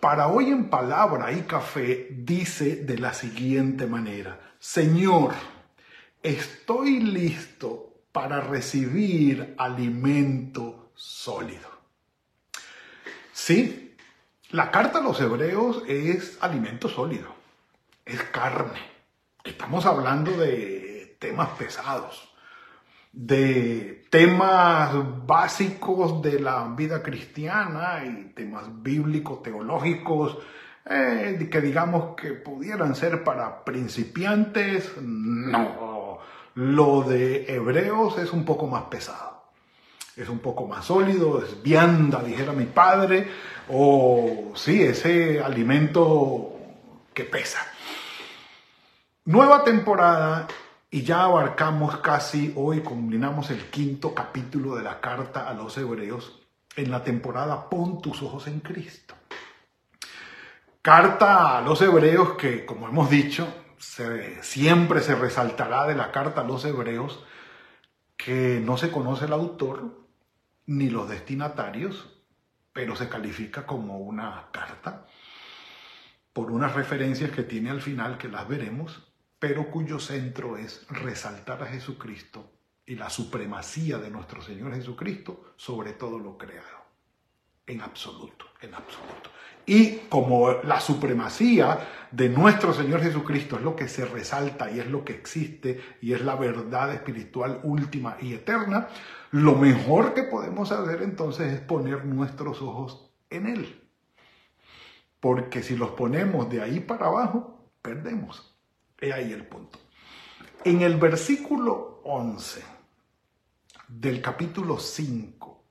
para hoy en palabra y café dice de la siguiente manera, Señor, estoy listo para recibir alimento sólido. Sí, la carta a los hebreos es alimento sólido, es carne. Estamos hablando de temas pesados de temas básicos de la vida cristiana y temas bíblicos, teológicos, eh, que digamos que pudieran ser para principiantes, no. Lo de hebreos es un poco más pesado, es un poco más sólido, es vianda, dijera mi padre, o sí, ese alimento que pesa. Nueva temporada y ya abarcamos casi, hoy combinamos el quinto capítulo de la carta a los hebreos en la temporada Pon tus ojos en Cristo. Carta a los hebreos que, como hemos dicho, siempre se resaltará de la carta a los hebreos que no se conoce el autor ni los destinatarios, pero se califica como una carta por unas referencias que tiene al final que las veremos pero cuyo centro es resaltar a Jesucristo y la supremacía de nuestro Señor Jesucristo sobre todo lo creado. En absoluto, en absoluto. Y como la supremacía de nuestro Señor Jesucristo es lo que se resalta y es lo que existe y es la verdad espiritual última y eterna, lo mejor que podemos hacer entonces es poner nuestros ojos en Él. Porque si los ponemos de ahí para abajo, perdemos. He ahí el punto. En el versículo 11 del capítulo 5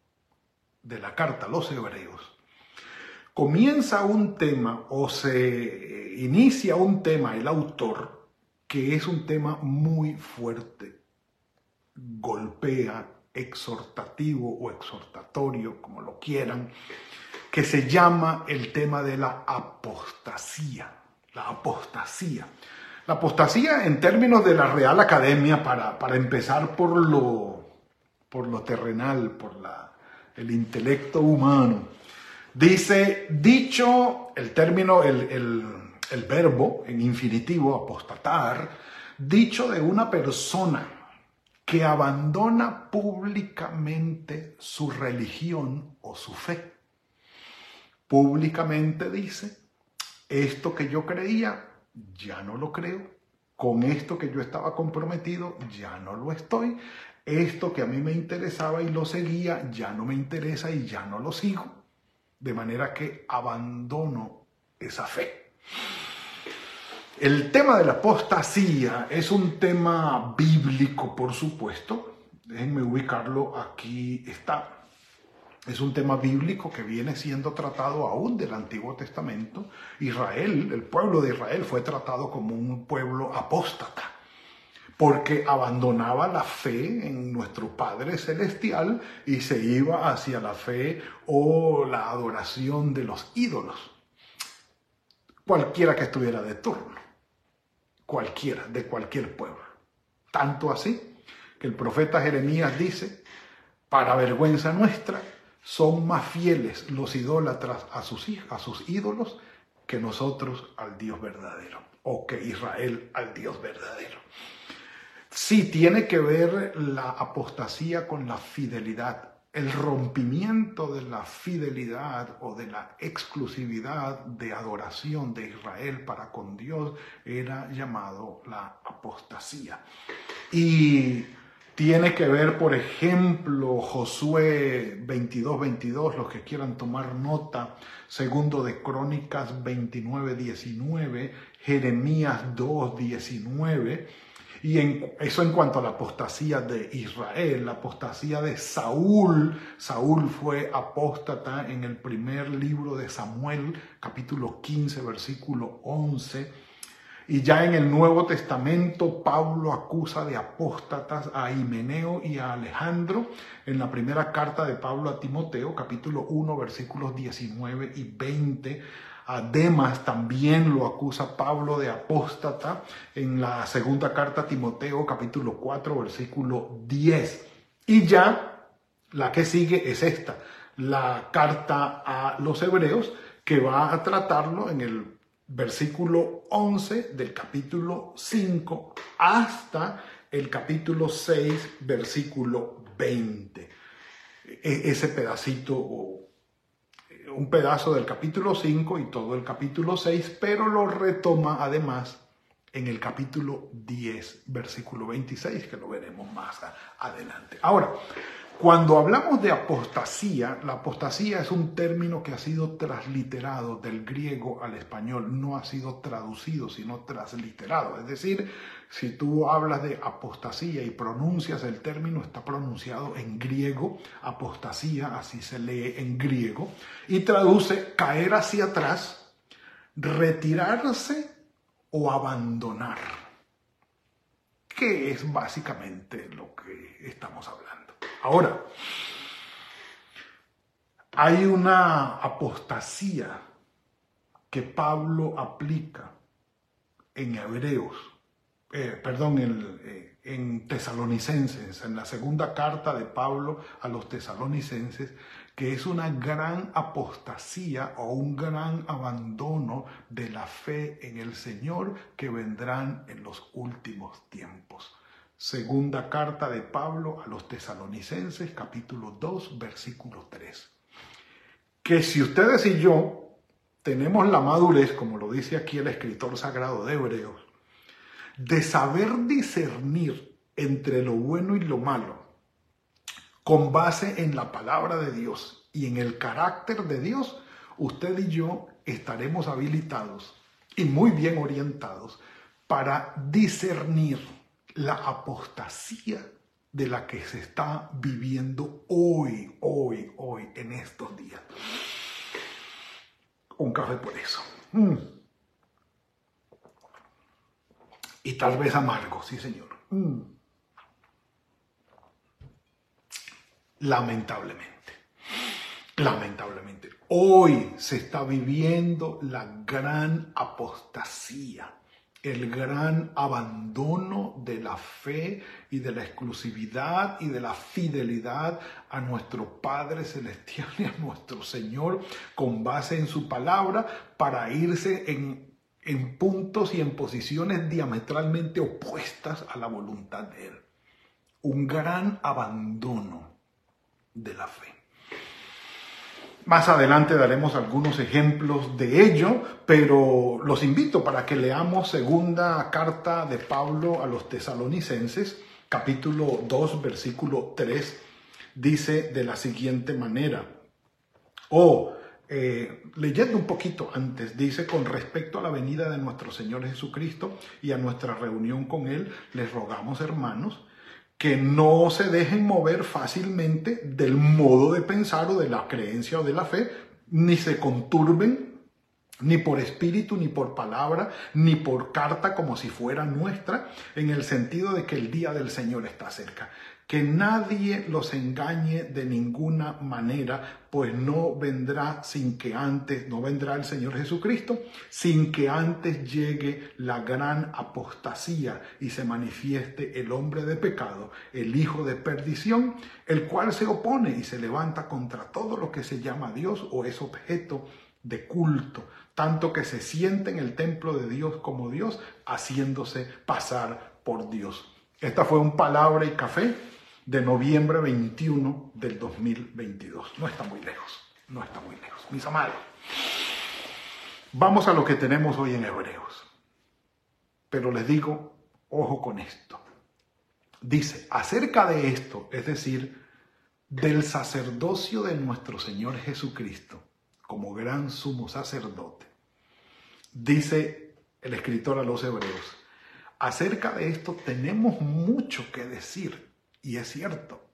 de la carta a los hebreos, comienza un tema o se inicia un tema el autor que es un tema muy fuerte, golpea, exhortativo o exhortatorio, como lo quieran, que se llama el tema de la apostasía, la apostasía. La apostasía en términos de la Real Academia, para, para empezar por lo, por lo terrenal, por la, el intelecto humano, dice, dicho el término, el, el, el verbo en infinitivo, apostatar, dicho de una persona que abandona públicamente su religión o su fe. Públicamente dice, esto que yo creía ya no lo creo. Con esto que yo estaba comprometido, ya no lo estoy. Esto que a mí me interesaba y lo seguía, ya no me interesa y ya no lo sigo. De manera que abandono esa fe. El tema de la apostasía es un tema bíblico, por supuesto. Déjenme ubicarlo aquí está. Es un tema bíblico que viene siendo tratado aún del Antiguo Testamento. Israel, el pueblo de Israel fue tratado como un pueblo apóstata, porque abandonaba la fe en nuestro Padre Celestial y se iba hacia la fe o la adoración de los ídolos. Cualquiera que estuviera de turno, cualquiera, de cualquier pueblo. Tanto así que el profeta Jeremías dice, para vergüenza nuestra, son más fieles los idólatras a sus, a sus ídolos que nosotros al Dios verdadero, o que Israel al Dios verdadero. Sí tiene que ver la apostasía con la fidelidad. El rompimiento de la fidelidad o de la exclusividad de adoración de Israel para con Dios era llamado la apostasía. Y tiene que ver, por ejemplo, Josué 22, 22, los que quieran tomar nota, segundo de Crónicas 29, 19, Jeremías 2, 19, Y en, eso en cuanto a la apostasía de Israel, la apostasía de Saúl. Saúl fue apóstata en el primer libro de Samuel, capítulo 15, versículo 11. Y ya en el Nuevo Testamento, Pablo acusa de apóstatas a Himeneo y a Alejandro en la primera carta de Pablo a Timoteo, capítulo 1, versículos 19 y 20. Además, también lo acusa Pablo de apóstata en la segunda carta a Timoteo, capítulo 4, versículo 10. Y ya la que sigue es esta, la carta a los hebreos, que va a tratarlo en el versículo 11 del capítulo 5 hasta el capítulo 6, versículo 20. E, ese pedacito, un pedazo del capítulo 5 y todo el capítulo 6, pero lo retoma además en el capítulo 10, versículo 26, que lo veremos más adelante. Ahora, cuando hablamos de apostasía, la apostasía es un término que ha sido transliterado del griego al español, no ha sido traducido, sino transliterado. Es decir, si tú hablas de apostasía y pronuncias el término, está pronunciado en griego, apostasía, así se lee en griego, y traduce caer hacia atrás, retirarse o abandonar, que es básicamente lo que estamos hablando. Ahora, hay una apostasía que Pablo aplica en Hebreos, eh, perdón, en, eh, en Tesalonicenses, en la segunda carta de Pablo a los Tesalonicenses, que es una gran apostasía o un gran abandono de la fe en el Señor que vendrán en los últimos tiempos. Segunda carta de Pablo a los tesalonicenses, capítulo 2, versículo 3. Que si ustedes y yo tenemos la madurez, como lo dice aquí el escritor sagrado de Hebreos, de saber discernir entre lo bueno y lo malo, con base en la palabra de Dios y en el carácter de Dios, usted y yo estaremos habilitados y muy bien orientados para discernir la apostasía de la que se está viviendo hoy, hoy, hoy, en estos días. Un café por eso. Mm. Y tal vez amargo, sí señor. Mm. Lamentablemente, lamentablemente, hoy se está viviendo la gran apostasía el gran abandono de la fe y de la exclusividad y de la fidelidad a nuestro Padre Celestial y a nuestro Señor con base en su palabra para irse en, en puntos y en posiciones diametralmente opuestas a la voluntad de Él. Un gran abandono de la fe. Más adelante daremos algunos ejemplos de ello, pero los invito para que leamos segunda carta de Pablo a los tesalonicenses, capítulo 2, versículo 3, dice de la siguiente manera, o eh, leyendo un poquito antes, dice, con respecto a la venida de nuestro Señor Jesucristo y a nuestra reunión con Él, les rogamos, hermanos, que no se dejen mover fácilmente del modo de pensar o de la creencia o de la fe, ni se conturben ni por espíritu, ni por palabra, ni por carta como si fuera nuestra, en el sentido de que el día del Señor está cerca que nadie los engañe de ninguna manera, pues no vendrá sin que antes, no vendrá el Señor Jesucristo, sin que antes llegue la gran apostasía y se manifieste el hombre de pecado, el hijo de perdición, el cual se opone y se levanta contra todo lo que se llama Dios o es objeto de culto, tanto que se siente en el templo de Dios como Dios, haciéndose pasar por Dios. Esta fue un palabra y café de noviembre 21 del 2022. No está muy lejos, no está muy lejos. Mis amados, vamos a lo que tenemos hoy en Hebreos. Pero les digo, ojo con esto. Dice, acerca de esto, es decir, del sacerdocio de nuestro Señor Jesucristo como gran sumo sacerdote, dice el escritor a los Hebreos, Acerca de esto tenemos mucho que decir, y es cierto.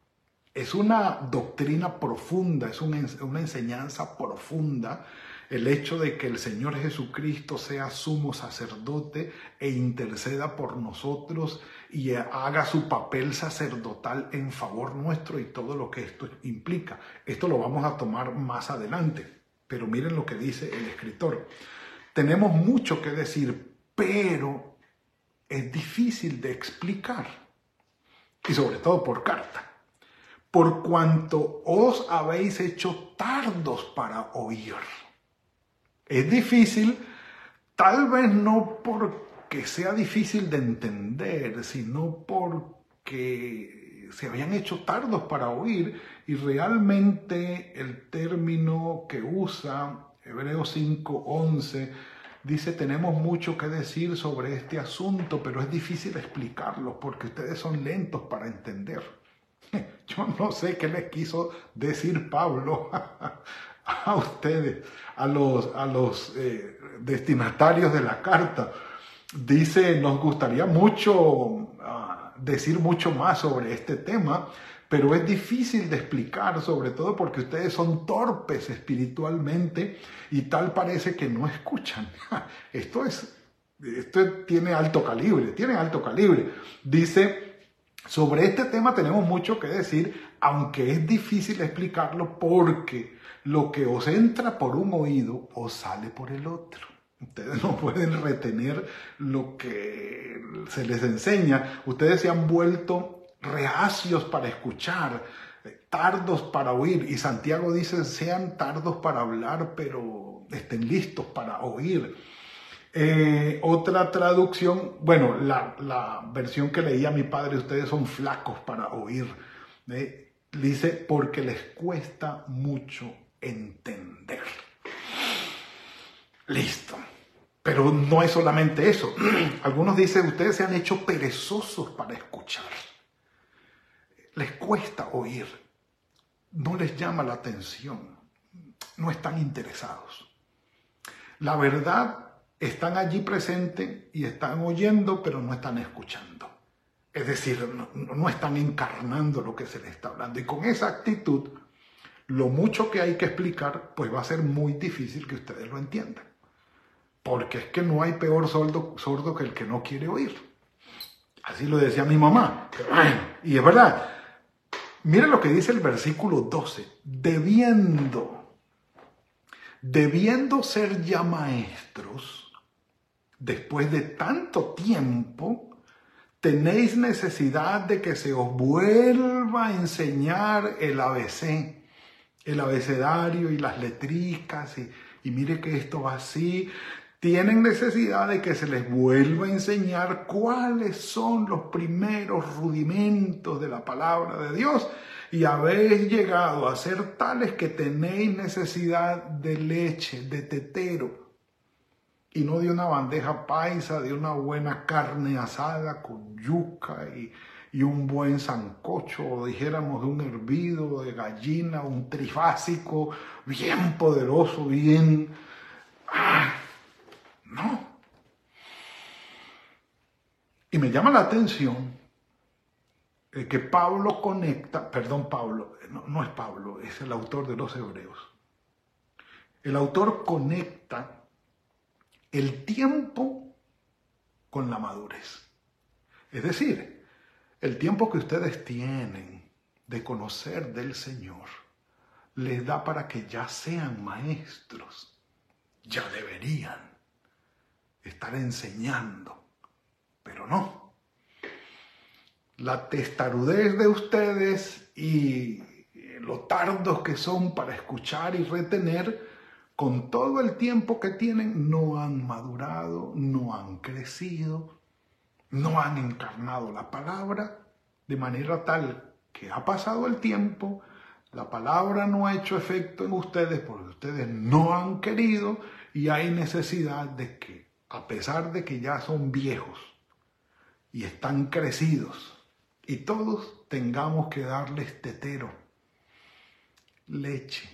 Es una doctrina profunda, es una, enseñanza profunda el hecho de que el Señor Jesucristo sea sumo sacerdote e interceda por nosotros y haga su papel sacerdotal en favor nuestro y todo lo que esto implica. Esto lo vamos a tomar más adelante, pero miren lo que dice el escritor. Tenemos mucho que decir, pero es difícil de explicar, y sobre todo por carta, por cuanto os habéis hecho tardos para oír. Es difícil, tal vez no porque sea difícil de entender, sino porque se habían hecho tardos para oír y realmente el término que usa Hebreos 5:11 dice tenemos mucho que decir sobre este asunto, pero es difícil explicarlo porque ustedes son lentos para entender. Yo no sé qué les quiso decir Pablo a ustedes, a los, a los eh, destinatarios de la carta. Dice, nos gustaría mucho ah, decir mucho más sobre este tema, pero es difícil de explicar, sobre todo porque ustedes son torpes espiritualmente y tal parece que no escuchan. Esto es, esto tiene alto calibre, tiene alto calibre. Dice, sobre este tema tenemos mucho que decir, aunque es difícil explicarlo porque lo que os entra por un oído os sale por el otro. Ustedes no pueden retener lo que se les enseña. Ustedes se han vuelto reacios para escuchar, tardos para oír. Y Santiago dice, sean tardos para hablar, pero estén listos para oír. Eh, otra traducción, bueno, la, versión que leía mi padre, ustedes son flacos para oír. ¿eh? dice, porque les cuesta mucho entender. Listo. Pero no es solamente eso. Algunos dicen, ustedes se han hecho perezosos para escuchar. Les cuesta oír. No les llama la atención. No están interesados. La verdad, están allí presentes y están oyendo, pero no están escuchando. Es decir, no, no están encarnando lo que se les está hablando. Y con esa actitud lo mucho que hay que explicar, pues va a ser muy difícil que ustedes lo entiendan. Porque es que no hay peor sordo, sordo que el que no quiere oír. Así lo decía mi mamá. Y es verdad. Miren lo que dice el versículo 12. Debiendo, debiendo ser ya maestros, después de tanto tiempo, tenéis necesidad de que se os vuelva a enseñar el ABC el abecedario y las letricas y, y mire que esto va así, tienen necesidad de que se les vuelva a enseñar cuáles son los primeros rudimentos de la palabra de Dios y habéis llegado a ser tales que tenéis necesidad de leche, de tetero, y no de una bandeja paisa, de una buena carne asada con yuca y, un buen sancocho, o dijéramos de un hervido de gallina, un trifásico bien poderoso, bien... ¡Ah! No. Y me llama la atención que Pablo conecta, perdón Pablo, no, no es Pablo, es el autor de los Hebreos. El autor conecta el tiempo con la madurez. Es decir, el tiempo que ustedes tienen de conocer del Señor les da para que ya sean maestros. Ya deberían estar enseñando, pero no. La testarudez de ustedes y lo tardos que son para escuchar y retener, con todo el tiempo que tienen, no han madurado, no han crecido, no han encarnado la palabra de manera tal que ha pasado el tiempo, la palabra no ha hecho efecto en ustedes porque ustedes no han querido y hay necesidad de que, a pesar de que ya son viejos y están crecidos, y todos tengamos que darles tetero, leche,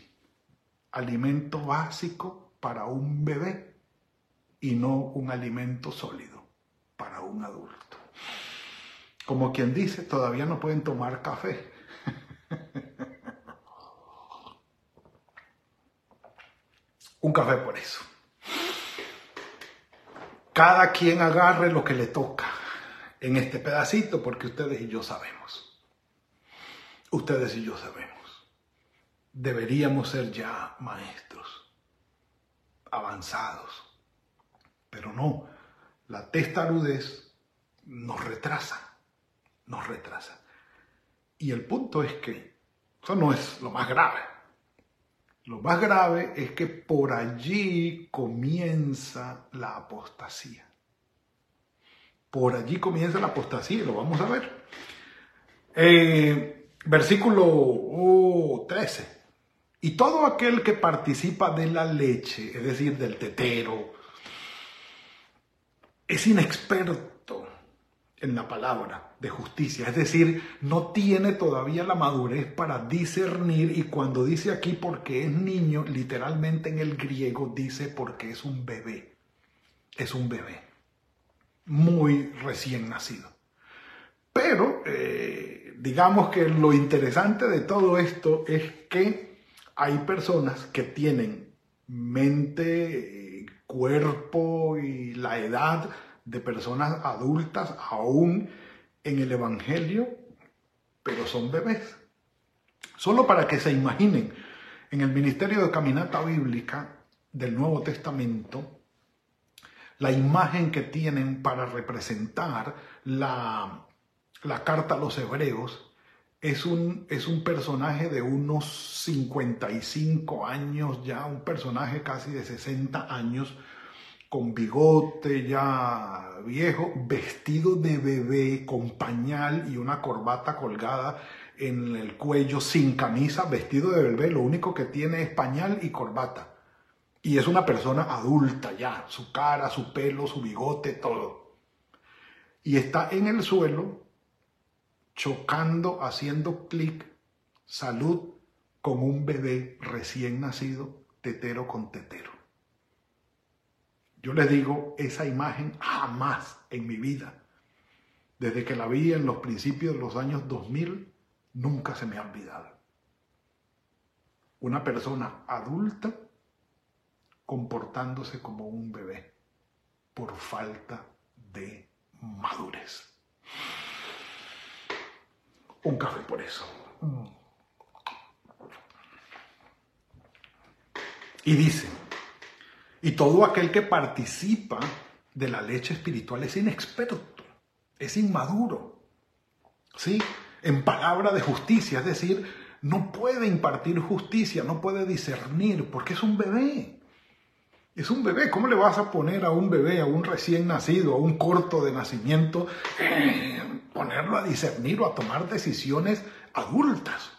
alimento básico para un bebé y no un alimento sólido para un adulto. Como quien dice, todavía no pueden tomar café. un café por eso. Cada quien agarre lo que le toca en este pedacito porque ustedes y yo sabemos. Ustedes y yo sabemos. Deberíamos ser ya maestros, avanzados. Pero no, la testarudez nos retrasa, nos retrasa. Y el punto es que eso no es lo más grave. Lo más grave es que por allí comienza la apostasía. Por allí comienza la apostasía, lo vamos a ver. Eh, versículo 13. Y todo aquel que participa de la leche, es decir, del tetero, es inexperto en la palabra de justicia, es decir, no tiene todavía la madurez para discernir y cuando dice aquí porque es niño, literalmente en el griego dice porque es un bebé, es un bebé, muy recién nacido. Pero eh, digamos que lo interesante de todo esto es que hay personas que tienen mente, cuerpo y la edad de personas adultas aún en el Evangelio, pero son bebés. Solo para que se imaginen, en el Ministerio de Caminata Bíblica del Nuevo Testamento, la imagen que tienen para representar la, la carta a los hebreos es un, es un personaje de unos 55 años ya, un personaje casi de 60 años, con bigote ya viejo, vestido de bebé, con pañal y una corbata colgada en el cuello, sin camisa, vestido de bebé, lo único que tiene es pañal y corbata. Y es una persona adulta ya, su cara, su pelo, su bigote, todo. Y está en el suelo, chocando, haciendo clic, salud, con un bebé recién nacido, tetero con tetero. Yo les digo, esa imagen jamás en mi vida, desde que la vi en los principios de los años 2000, nunca se me ha olvidado. Una persona adulta comportándose como un bebé por falta de madurez. Un café por eso. Y dice, y todo aquel que participa de la leche espiritual es inexperto, es inmaduro. ¿Sí? En palabra de justicia, es decir, no puede impartir justicia, no puede discernir, porque es un bebé. Es un bebé. ¿Cómo le vas a poner a un bebé, a un recién nacido, a un corto de nacimiento, eh, ponerlo a discernir o a tomar decisiones adultas?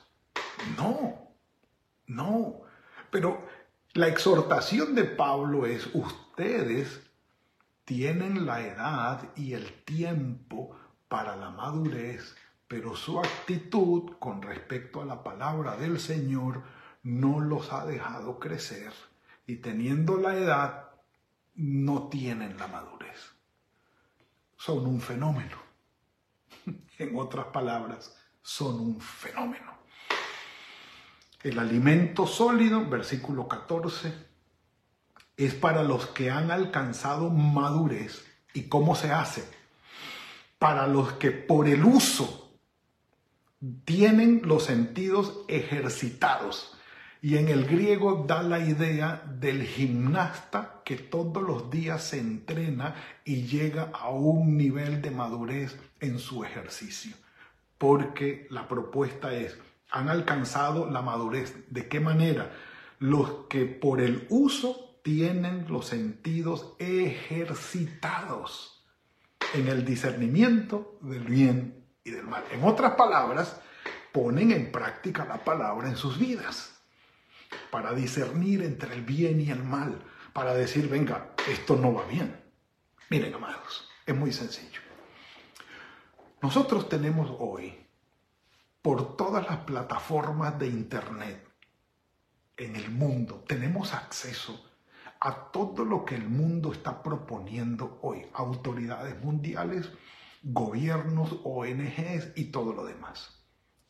No, no. Pero la exhortación de Pablo es, ustedes tienen la edad y el tiempo para la madurez, pero su actitud con respecto a la palabra del Señor no los ha dejado crecer y teniendo la edad no tienen la madurez. Son un fenómeno. En otras palabras, son un fenómeno. El alimento sólido, versículo 14, es para los que han alcanzado madurez. ¿Y cómo se hace? Para los que por el uso tienen los sentidos ejercitados. Y en el griego da la idea del gimnasta que todos los días se entrena y llega a un nivel de madurez en su ejercicio. Porque la propuesta es, han alcanzado la madurez. ¿De qué manera? Los que por el uso tienen los sentidos ejercitados en el discernimiento del bien y del mal. En otras palabras, ponen en práctica la palabra en sus vidas para discernir entre el bien y el mal, para decir, venga, esto no va bien. Miren, amados, es muy sencillo. Nosotros tenemos hoy por todas las plataformas de Internet en el mundo. Tenemos acceso a todo lo que el mundo está proponiendo hoy, autoridades mundiales, gobiernos, ONGs y todo lo demás.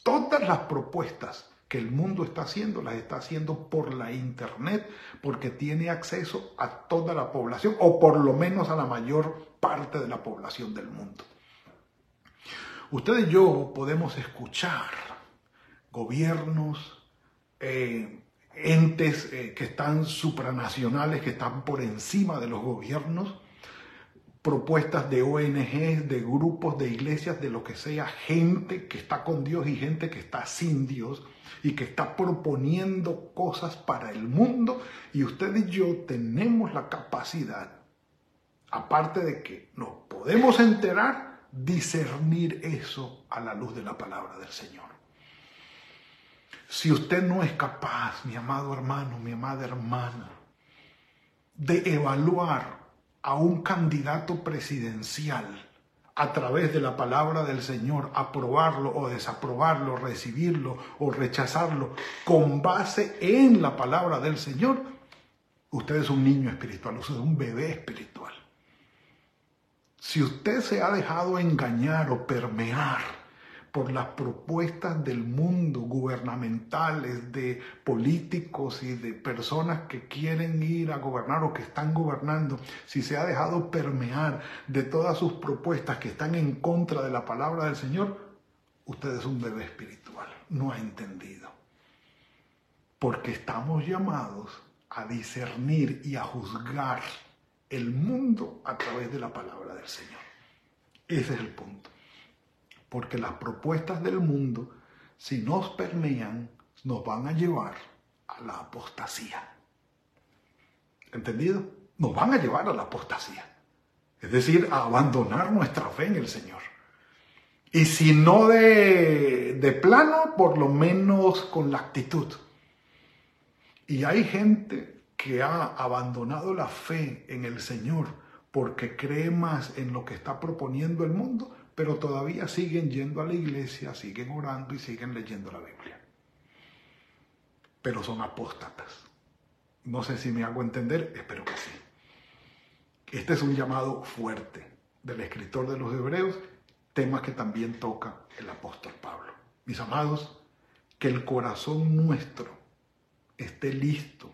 Todas las propuestas que el mundo está haciendo, las está haciendo por la Internet, porque tiene acceso a toda la población, o por lo menos a la mayor parte de la población del mundo. Usted y yo podemos escuchar gobiernos, eh, entes eh, que están supranacionales, que están por encima de los gobiernos, propuestas de ONGs, de grupos, de iglesias, de lo que sea, gente que está con Dios y gente que está sin Dios y que está proponiendo cosas para el mundo. Y usted y yo tenemos la capacidad, aparte de que nos podemos enterar, discernir eso a la luz de la palabra del Señor. Si usted no es capaz, mi amado hermano, mi amada hermana, de evaluar a un candidato presidencial a través de la palabra del Señor, aprobarlo o desaprobarlo, recibirlo o rechazarlo con base en la palabra del Señor, usted es un niño espiritual, usted es un bebé espiritual. Si usted se ha dejado engañar o permear por las propuestas del mundo gubernamentales, de políticos y de personas que quieren ir a gobernar o que están gobernando, si se ha dejado permear de todas sus propuestas que están en contra de la palabra del Señor, usted es un bebé espiritual, no ha entendido. Porque estamos llamados a discernir y a juzgar el mundo a través de la palabra del Señor. Ese es el punto porque las propuestas del mundo, si nos permean, nos van a llevar a la apostasía. ¿Entendido? Nos van a llevar a la apostasía. Es decir, a abandonar nuestra fe en el Señor. Y si no de, de plano, por lo menos con la actitud. Y hay gente que ha abandonado la fe en el Señor porque cree más en lo que está proponiendo el mundo pero todavía siguen yendo a la iglesia, siguen orando y siguen leyendo la Biblia. Pero son apóstatas. No sé si me hago entender, espero que sí. Este es un llamado fuerte del escritor de los Hebreos, tema que también toca el apóstol Pablo. Mis amados, que el corazón nuestro esté listo,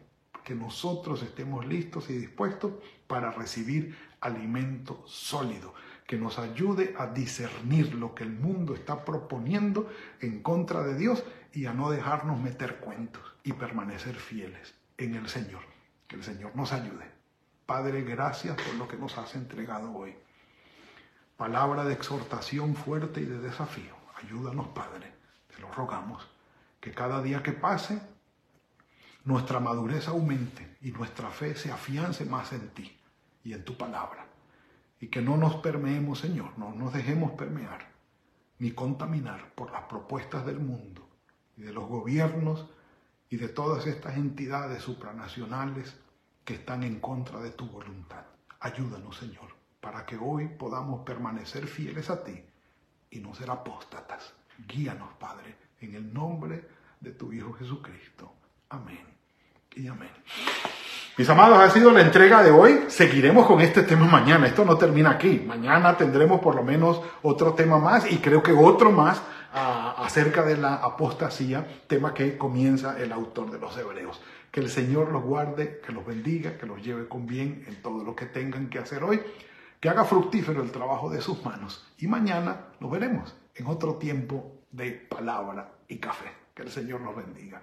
que nosotros estemos listos y dispuestos para recibir alimento sólido, que nos ayude a discernir lo que el mundo está proponiendo en contra de Dios y a no dejarnos meter cuentos y permanecer fieles en el Señor. Que el Señor nos ayude. Padre, gracias por lo que nos has entregado hoy. Palabra de exhortación fuerte y de desafío. Ayúdanos, Padre, te lo rogamos, que cada día que pase, nuestra madurez aumente y nuestra fe se afiance más en ti y en tu palabra y que no nos permeemos, Señor, no nos dejemos permear ni contaminar por las propuestas del mundo y de los gobiernos y de todas estas entidades supranacionales que están en contra de tu voluntad. Ayúdanos, Señor, para que hoy podamos permanecer fieles a ti y no ser apóstatas. Guíanos, Padre, en el nombre de tu Hijo Jesucristo. Amén y amén. Mis amados, ha sido la entrega de hoy. Seguiremos con este tema mañana. Esto no termina aquí. Mañana tendremos por lo menos otro tema más y creo que otro más ah, acerca de la apostasía, tema que comienza el autor de los Hebreos. Que el Señor los guarde, que los bendiga, que los lleve con bien en todo lo que tengan que hacer hoy, que haga fructífero el trabajo de sus manos. Y mañana lo veremos en otro tiempo de palabra y café. Que el Señor los bendiga.